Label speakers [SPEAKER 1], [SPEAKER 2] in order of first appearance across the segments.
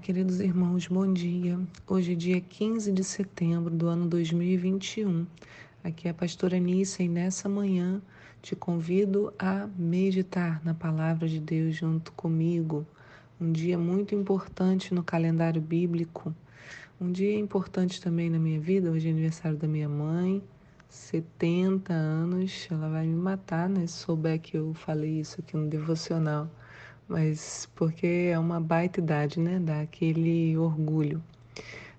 [SPEAKER 1] queridos irmãos, bom dia. Hoje é dia 15 de setembro do ano 2021. Aqui é a pastora Nícia e nessa manhã te convido a meditar na palavra de Deus junto comigo. Um dia muito importante no calendário bíblico. Um dia importante também na minha vida. Hoje é aniversário da minha mãe, 70 anos. Ela vai me matar, né? Se souber que eu falei isso aqui no devocional mas porque é uma baita idade, né? Dá aquele orgulho.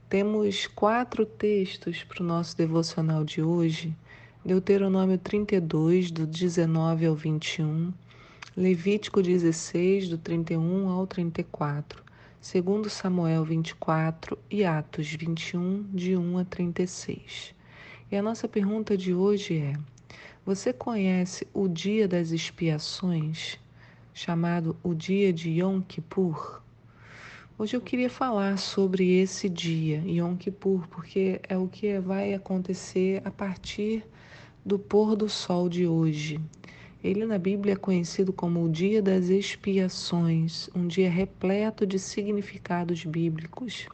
[SPEAKER 1] Temos quatro textos para o nosso devocional de hoje: Deuteronômio 32, do 19 ao 21, Levítico 16, do 31 ao 34, 2 Samuel 24 e Atos 21, de 1 a 36. E a nossa pergunta de hoje é: Você conhece o dia das expiações? Chamado o dia de Yom Kippur. Hoje eu queria falar sobre esse dia, Yom Kippur, porque é o que vai acontecer a partir do pôr do sol de hoje. Ele na Bíblia é conhecido como o Dia das Expiações, um dia repleto de significados bíblicos.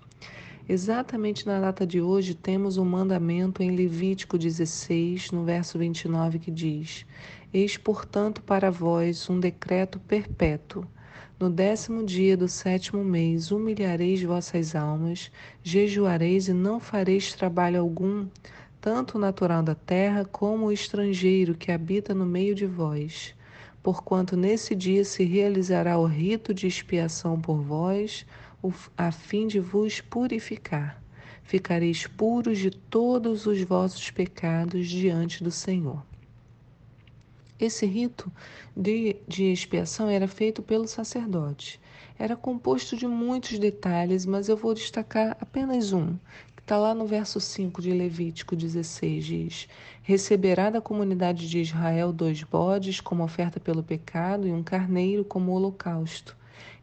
[SPEAKER 1] Exatamente na data de hoje, temos um mandamento em Levítico 16, no verso 29, que diz: Eis, portanto, para vós um decreto perpétuo. No décimo dia do sétimo mês humilhareis vossas almas, jejuareis e não fareis trabalho algum, tanto o natural da terra como o estrangeiro que habita no meio de vós. Porquanto nesse dia se realizará o rito de expiação por vós, a fim de vos purificar. Ficareis puros de todos os vossos pecados diante do Senhor. Esse rito de, de expiação era feito pelo sacerdote. Era composto de muitos detalhes, mas eu vou destacar apenas um, está lá no verso 5 de Levítico 16, diz: Receberá da comunidade de Israel dois bodes como oferta pelo pecado e um carneiro como holocausto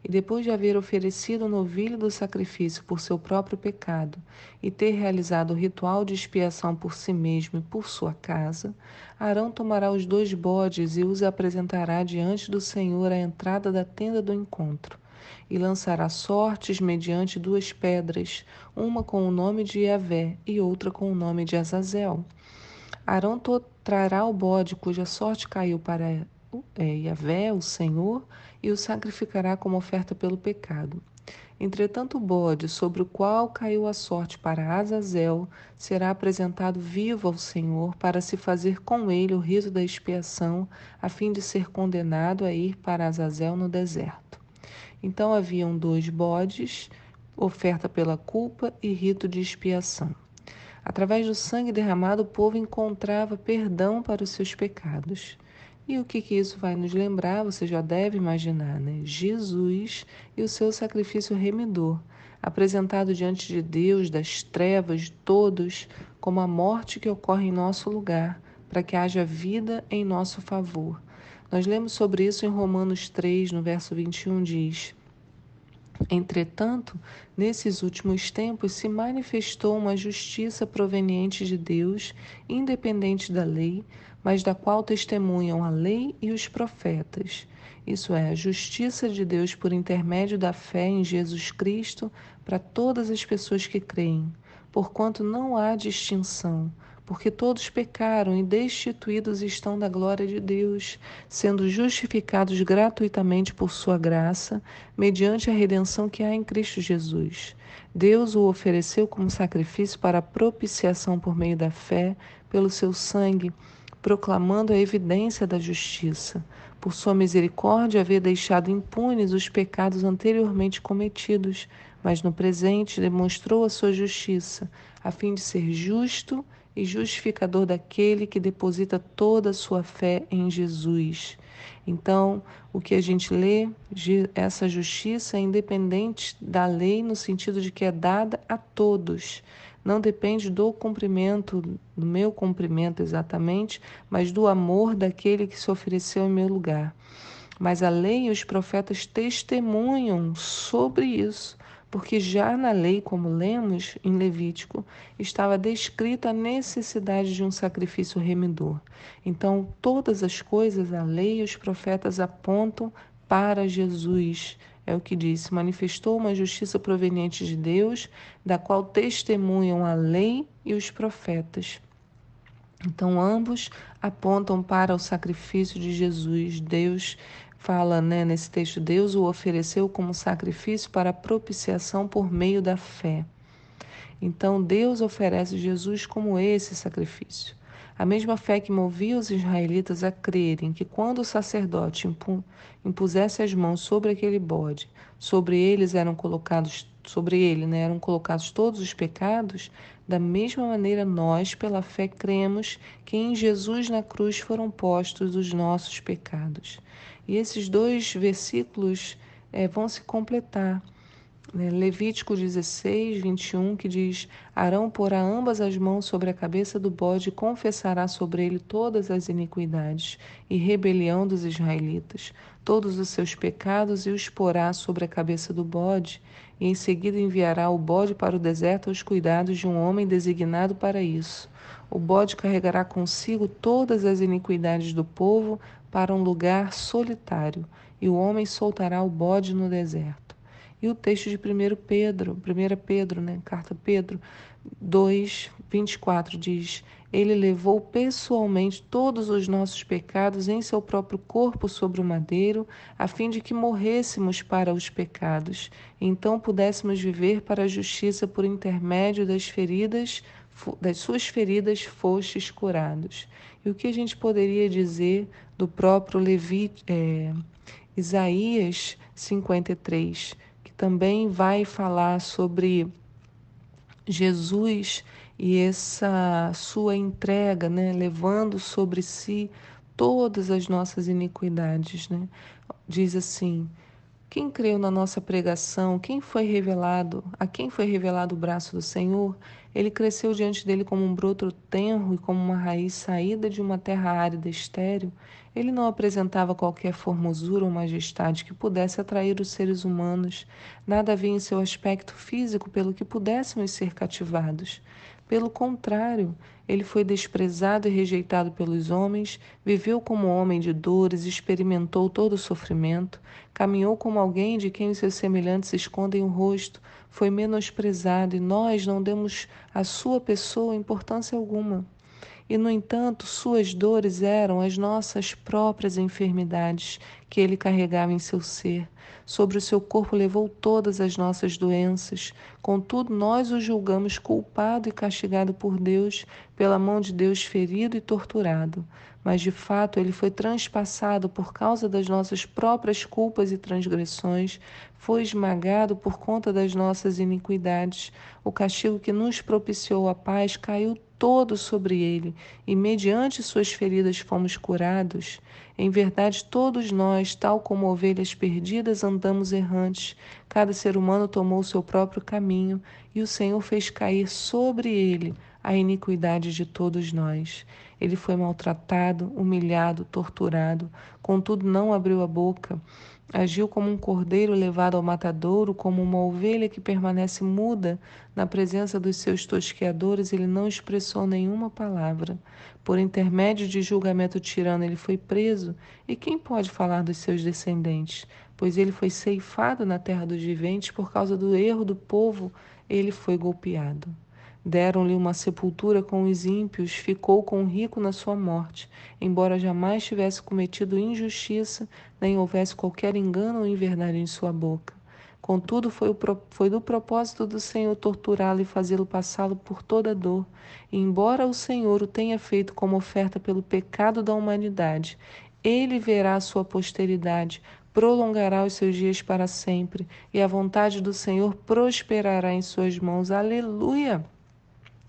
[SPEAKER 1] e depois de haver oferecido o novilho do sacrifício por seu próprio pecado e ter realizado o ritual de expiação por si mesmo e por sua casa, Arão tomará os dois bodes e os apresentará diante do Senhor à entrada da tenda do encontro. E lançará sortes mediante duas pedras, uma com o nome de Yahvé e outra com o nome de Azazel. Arão trará o bode cuja sorte caiu para é, Yahvé, o Senhor, e o sacrificará como oferta pelo pecado. Entretanto, o bode sobre o qual caiu a sorte para Azazel será apresentado vivo ao Senhor para se fazer com ele o rito da expiação, a fim de ser condenado a ir para Azazel no deserto. Então haviam dois bodes, oferta pela culpa e rito de expiação. Através do sangue derramado, o povo encontrava perdão para os seus pecados. E o que, que isso vai nos lembrar? Você já deve imaginar, né? Jesus e o seu sacrifício remidor, apresentado diante de Deus, das trevas, de todos, como a morte que ocorre em nosso lugar, para que haja vida em nosso favor. Nós lemos sobre isso em Romanos 3, no verso 21, diz. Entretanto, nesses últimos tempos se manifestou uma justiça proveniente de Deus, independente da lei, mas da qual testemunham a lei e os profetas. Isso é, a justiça de Deus por intermédio da fé em Jesus Cristo para todas as pessoas que creem, porquanto não há distinção porque todos pecaram e destituídos estão da glória de Deus, sendo justificados gratuitamente por sua graça, mediante a redenção que há em Cristo Jesus. Deus o ofereceu como sacrifício para propiciação por meio da fé, pelo seu sangue, proclamando a evidência da justiça. Por sua misericórdia, haver deixado impunes os pecados anteriormente cometidos, mas no presente demonstrou a sua justiça, a fim de ser justo e justificador daquele que deposita toda a sua fé em Jesus. Então, o que a gente lê, essa justiça é independente da lei, no sentido de que é dada a todos. Não depende do cumprimento, do meu cumprimento exatamente, mas do amor daquele que se ofereceu em meu lugar. Mas a lei e os profetas testemunham sobre isso porque já na lei, como lemos em Levítico, estava descrita a necessidade de um sacrifício remidor. Então, todas as coisas, a lei e os profetas apontam para Jesus. É o que diz: manifestou uma justiça proveniente de Deus, da qual testemunham a lei e os profetas. Então, ambos apontam para o sacrifício de Jesus. Deus fala né, nesse texto: Deus o ofereceu como sacrifício para propiciação por meio da fé. Então, Deus oferece Jesus como esse sacrifício. A mesma fé que movia os israelitas a crerem que quando o sacerdote impusesse as mãos sobre aquele bode, sobre eles eram colocados, sobre ele, né, eram colocados todos os pecados, da mesma maneira nós, pela fé, cremos que em Jesus na cruz foram postos os nossos pecados. E esses dois versículos é, vão se completar. Né? Levítico 16, 21, que diz: Arão porá ambas as mãos sobre a cabeça do bode e confessará sobre ele todas as iniquidades e rebelião dos israelitas, todos os seus pecados, e os porá sobre a cabeça do bode, e em seguida enviará o bode para o deserto aos cuidados de um homem designado para isso. O bode carregará consigo todas as iniquidades do povo para um lugar solitário, e o homem soltará o bode no deserto. E o texto de 1 Pedro, 1 Pedro, né, carta Pedro 2, 24 diz: Ele levou pessoalmente todos os nossos pecados em seu próprio corpo sobre o madeiro, a fim de que morrêssemos para os pecados, então pudéssemos viver para a justiça por intermédio das feridas das suas feridas fostes curados. E o que a gente poderia dizer do próprio Levi, é, Isaías 53? também vai falar sobre Jesus e essa sua entrega, né, levando sobre si todas as nossas iniquidades, né? Diz assim: quem creu na nossa pregação, quem foi revelado, a quem foi revelado o braço do Senhor, ele cresceu diante dele como um broto tenro e como uma raiz saída de uma terra árida e estéril. Ele não apresentava qualquer formosura ou majestade que pudesse atrair os seres humanos. Nada havia em seu aspecto físico pelo que pudéssemos ser cativados. Pelo contrário, ele foi desprezado e rejeitado pelos homens, viveu como homem de dores, experimentou todo o sofrimento, caminhou como alguém de quem os seus semelhantes escondem o rosto, foi menosprezado e nós não demos à sua pessoa importância alguma. E, no entanto, suas dores eram as nossas próprias enfermidades que ele carregava em seu ser. Sobre o seu corpo levou todas as nossas doenças. Contudo, nós o julgamos culpado e castigado por Deus, pela mão de Deus ferido e torturado. Mas de fato ele foi transpassado por causa das nossas próprias culpas e transgressões, foi esmagado por conta das nossas iniquidades. O castigo que nos propiciou a paz caiu todo sobre ele, e mediante suas feridas fomos curados. Em verdade, todos nós, tal como ovelhas perdidas, andamos errantes. Cada ser humano tomou seu próprio caminho, e o Senhor fez cair sobre ele a iniquidade de todos nós. Ele foi maltratado, humilhado, torturado, contudo não abriu a boca. Agiu como um cordeiro levado ao matadouro, como uma ovelha que permanece muda na presença dos seus tosqueadores, ele não expressou nenhuma palavra. Por intermédio de julgamento tirano, ele foi preso. E quem pode falar dos seus descendentes? Pois ele foi ceifado na terra dos viventes por causa do erro do povo, ele foi golpeado. Deram-lhe uma sepultura com os ímpios, ficou com o rico na sua morte, embora jamais tivesse cometido injustiça, nem houvesse qualquer engano ou inverdade em sua boca. Contudo, foi, o, foi do propósito do Senhor torturá-lo e fazê-lo passá-lo por toda dor. E, embora o Senhor o tenha feito como oferta pelo pecado da humanidade, ele verá a sua posteridade, prolongará os seus dias para sempre, e a vontade do Senhor prosperará em suas mãos. Aleluia!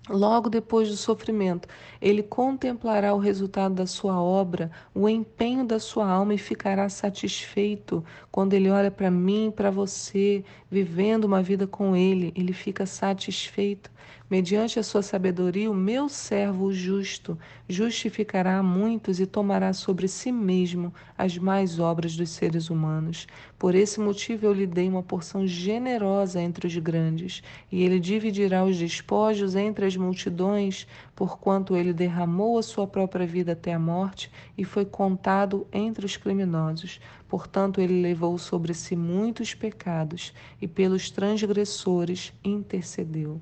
[SPEAKER 1] Logo depois do sofrimento, ele contemplará o resultado da sua obra, o empenho da sua alma e ficará satisfeito quando ele olha para mim, para você, vivendo uma vida com ele. Ele fica satisfeito. Mediante a sua sabedoria, o meu servo justo justificará a muitos e tomará sobre si mesmo as mais obras dos seres humanos. Por esse motivo eu lhe dei uma porção generosa entre os grandes, e ele dividirá os despojos entre as multidões, porquanto ele derramou a sua própria vida até a morte e foi contado entre os criminosos. Portanto, ele levou sobre si muitos pecados e pelos transgressores intercedeu.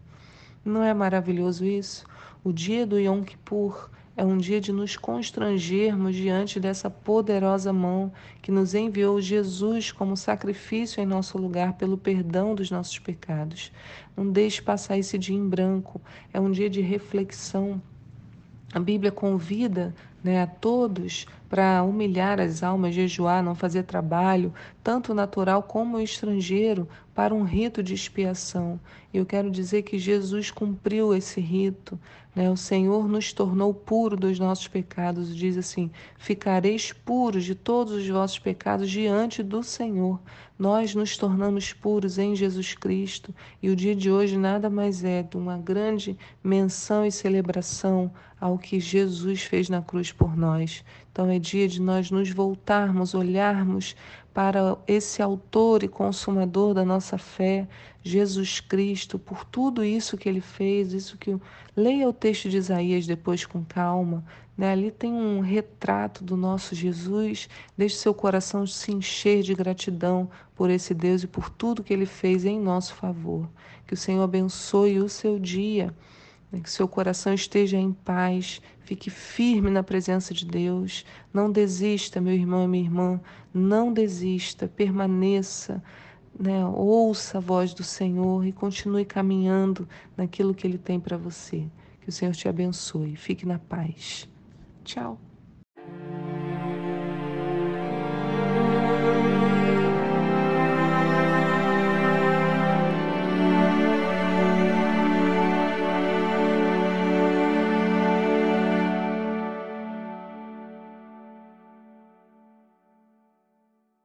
[SPEAKER 1] Não é maravilhoso isso? O dia do Yom Kippur é um dia de nos constrangermos diante dessa poderosa mão que nos enviou Jesus como sacrifício em nosso lugar pelo perdão dos nossos pecados. Não deixe passar esse dia em branco. É um dia de reflexão. A Bíblia convida né, a todos para humilhar as almas, jejuar, não fazer trabalho, tanto natural como estrangeiro, para um rito de expiação. Eu quero dizer que Jesus cumpriu esse rito. Né? O Senhor nos tornou puro dos nossos pecados. Diz assim: ficareis puros de todos os vossos pecados diante do Senhor. Nós nos tornamos puros em Jesus Cristo. E o dia de hoje nada mais é de uma grande menção e celebração ao que Jesus fez na cruz por nós. Então é dia de nós nos voltarmos, olharmos para esse autor e consumador da nossa fé, Jesus Cristo, por tudo isso que ele fez, isso que leia o texto de Isaías depois com calma, né? Ali tem um retrato do nosso Jesus, deixe seu coração se encher de gratidão por esse Deus e por tudo que ele fez em nosso favor. Que o Senhor abençoe o seu dia que seu coração esteja em paz, fique firme na presença de Deus. Não desista, meu irmão e minha irmã, não desista, permaneça, né? ouça a voz do Senhor e continue caminhando naquilo que Ele tem para você. Que o Senhor te abençoe. Fique na paz. Tchau.